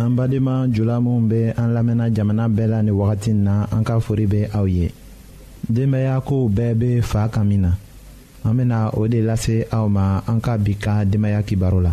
an badenma jula minw be an lamɛnna jamana bɛɛ la ni wagati na an ka fori be aw ye denbaya kow bɛɛ be faa ka min na an bena o de lase aw ma an ka bi ka denbaya kibaro la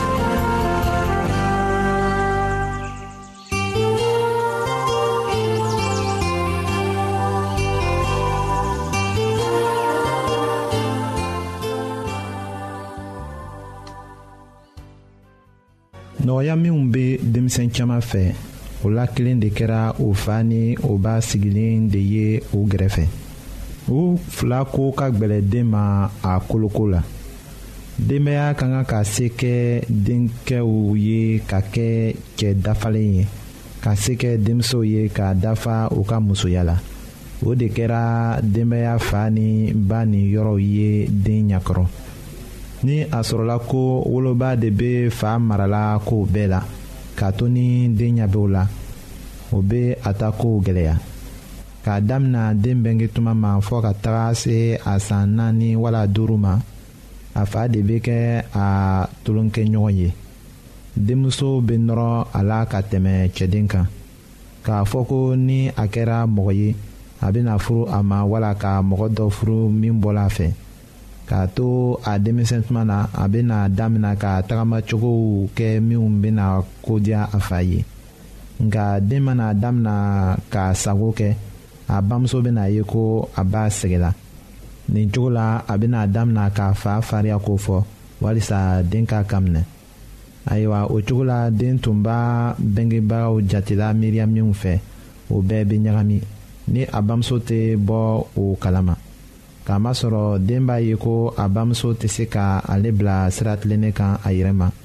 nɔgɔya minw bɛ denmisɛn caman fɛ o la kelen de kɛra o fa ni o ba sigilen de ye o gɛrɛfɛ u fila ko ka gɛlɛ den ma a koloko la denbaya ka kan ka se kɛ denkɛw ye ka kɛ cɛ dafalen ye ka se kɛ denmusow ye ka dafa u ka musoya la o de kɛra denbaya fa ni ba ni yɔrɔw ye den ɲakɔrɔ ni a sɔrɔla ko woloba de bɛ fa marala kow bɛɛ la k'a to ni den ɲɛ b'o la o bɛ a ta kow gɛlɛya. k'a damina den bɛnge tuma ma fɔɔ ka taga se a san naani wala duuru ma a fa de bɛ kɛ a tolonkɛɲɔgɔn ye denmuso bɛ nɔrɔ a la ka tɛmɛ cɛden kan k'a fɔ ko ni a kɛra mɔgɔ ye a bɛna furu a ma wala ka mɔgɔ dɔ furu min bɔla a fɛ k'a to a denmisɛn tuma na a bɛna damina ka tagamacogow kɛ minnu bɛna kodiya a fa ye nka den mana damina ka sago kɛ a bamuso bɛna ye ko a b'a sɛgɛla nin cogo la a bɛna damina k'a fa fariya ko fɔ walisa den ka kaminɛ ayiwa o cogo la den tun b'a bɛngebagaw jatela miiriya minw fɛ o bɛɛ bɛ ɲagami ni a bamuso tɛ bɔ o kalama k'a masɔrɔ den b'a ye ko a bamuso tɛ se ka ale bila sira tilennen kan a yɛrɛ ma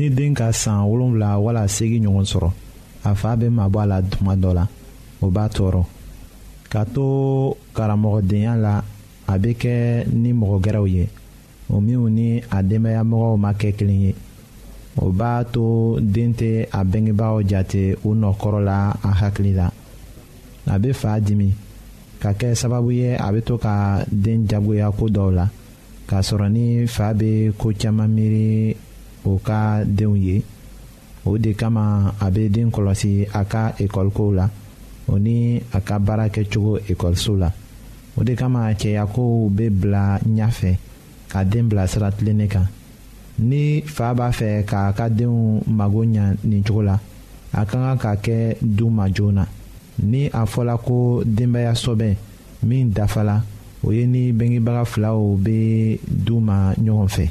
ni den ka san wolonwula wala seegin ɲɔgɔn sɔrɔ a fa bɛ mabɔ a la tuma dɔ la o b'a tɔɔrɔ ka to karamɔgɔdenya la a bɛ kɛ ni mɔgɔ gɛrɛw ye o minnu ni a denbayamɔgɔw ma kɛ kelen ye o b'a to den tɛ a bɛngebaaw jate u nɔ kɔrɔ la a hakili la a bɛ fa dimi ka kɛ sababu ye a bɛ to ka den jagoya ko dɔw la k'a sɔrɔ ni fa bɛ ko caman miiri o ka denw ye o de kama a bɛ den kɔlɔsi a ka ekɔlikow la o ni a ka baara kɛcogo ekɔliso la o de kama cɛyakow bɛ bila ɲɛfɛ ka den bila sira tilennen kan ni fa b'a fɛ k'a ka denw mago ɲa nin cogo la a ka kan ka kɛ du ma joona ni a fɔla ko denbaya sɔbɛn min dafala o ye ni bɛngebaga filaw bɛ du ma ɲɔgɔn fɛ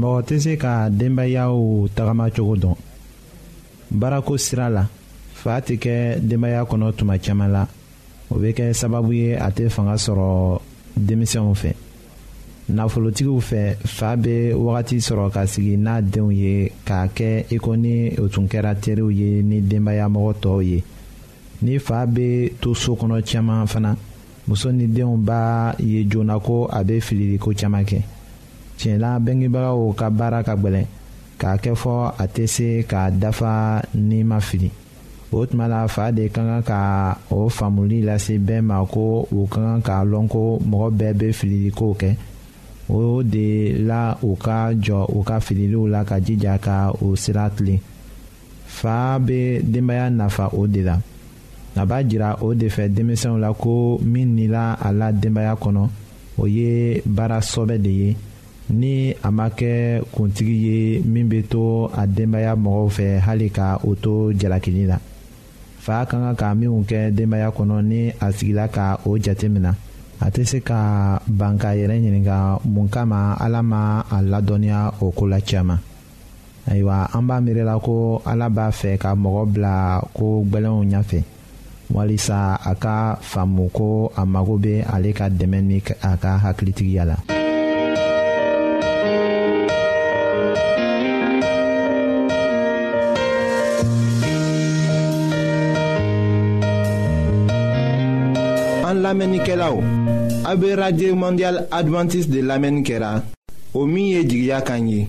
mɔgɔ tɛ se ka denbayaw tagamacogo dɔn baarako sira la fa tɛ kɛ denbaya kɔnɔ tuma caman la o bɛ kɛ sababu ye a tɛ fanga sɔrɔ denmisɛnw fɛ nafolotigiw fɛ fa bɛ wagati sɔrɔ ka sigi n'a denw ye k'a kɛ i ko ni o tun kɛra teriw ye ni denbayamɔgɔ tɔw ye ni fa bɛ to so kɔnɔ caman fana muso ni denw b'a ye joona ko a bɛ fililiko caman kɛ tiɲɛla bɛngebagaw ka baara ka gɛlɛn k'a kɛ fɔ a tɛ se k'a dafa ni ma fili o tuma la fa de ka kan ka o faamuli lase bɛɛ ma ko u ka kan k'a lɔn ko mɔgɔ bɛɛ bɛ fililikow kɛ o de la u ka jɔ u ka fililiw la ka jija ka u sira tilen fa bɛ denbaya nafa o de la a b'a jira o de fɛ denmisɛnw la ko min nila a la denbaya kɔnɔ o ye baara sɔbɛ de ye ni a ma kɛ kuntigi ye min bɛ to a denbaya mɔgɔw fɛ hali ka o to jalakili la fa ka kan ka minnu kɛ denbaya kɔnɔ ni a sigila ka o jate minɛ a tɛ se ka ban ka yɛrɛ ɲininka mun kama ala ma a ladɔnniya o ko la caman ayiwa an b'a miirila ko ala b'a fɛ ka mɔgɔ bila ko gbɛlɛnw ɲɛfɛ walisa a ka faamu ko a mago bɛ ale ka dɛmɛ ni a ka hakilitigiya la. an lamɛnnikɛlaw a bɛ radio mondial adventiste de lamɛnni kɛra o min ye jigiya kan ye.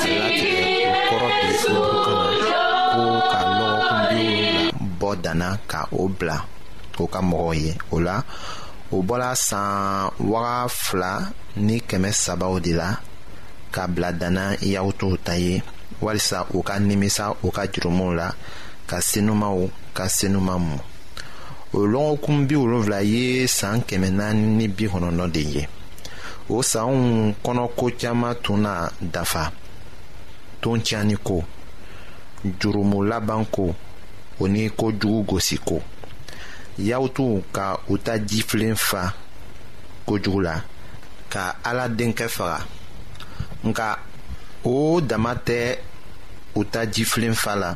danna ka o bila o ka mɔgɔw ye o la o bɔla san waga fila ni kɛmɛ sabaw de la ka bila danna yawutuw ta ye walisa u ka nimisa u ka jurumuw la ka senumaw ka senuma mu o lɔgɔkun bi wolonfila ye saan kɛmɛ naani ni bi kɔnɔntɔn de ye o sanw kɔnɔko caman tun na dafa ton tiɲɛni ko jurumu laban ko o ni ko jugu gosi ko yawutu ka u ta jifilen fa kojugu la ka ala denkɛ faga nka o dama tɛ u ta jifilen fa la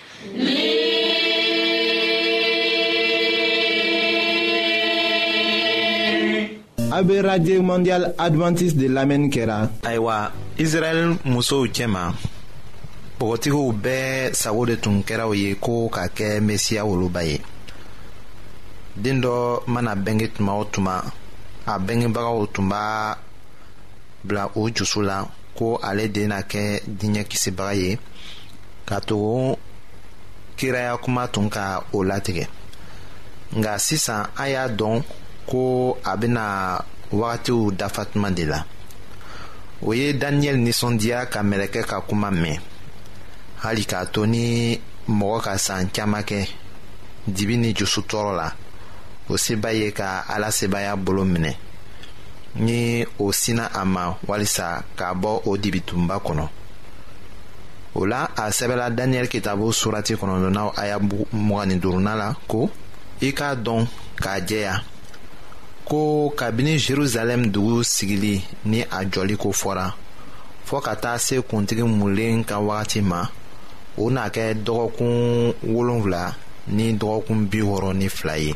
A bɛ radio mondial adventiste de lamɛnni kɛra. Ayiwa Israɛl musow cɛma bɔgɔtigiw bɛɛ sago de tun kɛra u ye ko ka kɛ Mesiya woloba ye. Den dɔ mana bɛnge tuma o tuma a bɛngebagaw tun b'a bila u jusu la. ko ale de na kɛ diɲɛ kisibaga ye ka tugu kiraya kuma tun ka o latigɛ nka sisan a y'a dɔn ko a bɛna wagatiw dafa tuma de la o ye daniyɛli nisɔndiya ka mɛlɛkɛ ka kuma mɛn hali k'a to ni mɔgɔ ka san caman kɛ dibi ni jusu tɔɔrɔ la o seba ye ka ala sebaya bolo minɛ ni o sinna a ma walisa k'a bɔ o dibitunba kɔnɔ o la a sɛbɛla daniyɛli kitabu surati kɔnɔntɔnnaw aya mugan ni duurunan la ko i k'a dɔn k'a jɛya ko kabini jerusalɛm dugu sigili ni a jɔli ko fɔra fɔɔ ka taa se kuntigi mulen ka wagati ma o na kɛ dɔgɔkun wolonfila ni dɔgɔkun bi wɔɔrɔ ni fila ye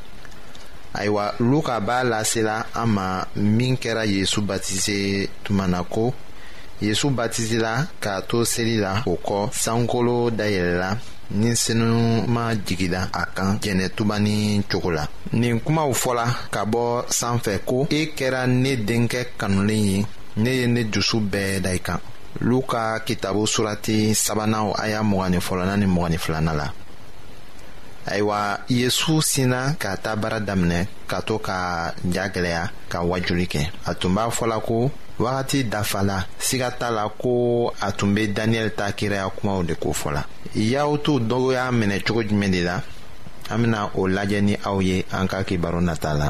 ayiwa luka b'a lasela an ma min kɛra yesu batise tuma na ko yesu batisela k'a to seli la o kɔ sankolo dayɛlɛla ni senuma jigila a kan jɛnɛtuba ni cogo la nin kumaw fɔla ka bɔ sanfɛ ko e kɛra ne denkɛ kanulen ye ne ye ne dusu bɛɛ da i kan luka kitabu surati sabanan aya mɔgɔnin fɔlɔna ni mɔgɔnin filanan la ayiwa yesu sinna ka taa baara daminɛ ka to ka ja gwɛlɛya ka wajuli kɛ a tun b'a fɔla ko wagati dafala siga t'a la ko a tun be daniyɛli ta kiraya kumaw de ko fɔla yahutuw dɔw y'a minɛ cogo jumɛn de la an bena o lajɛ ni aw ye an ka kibaro nata la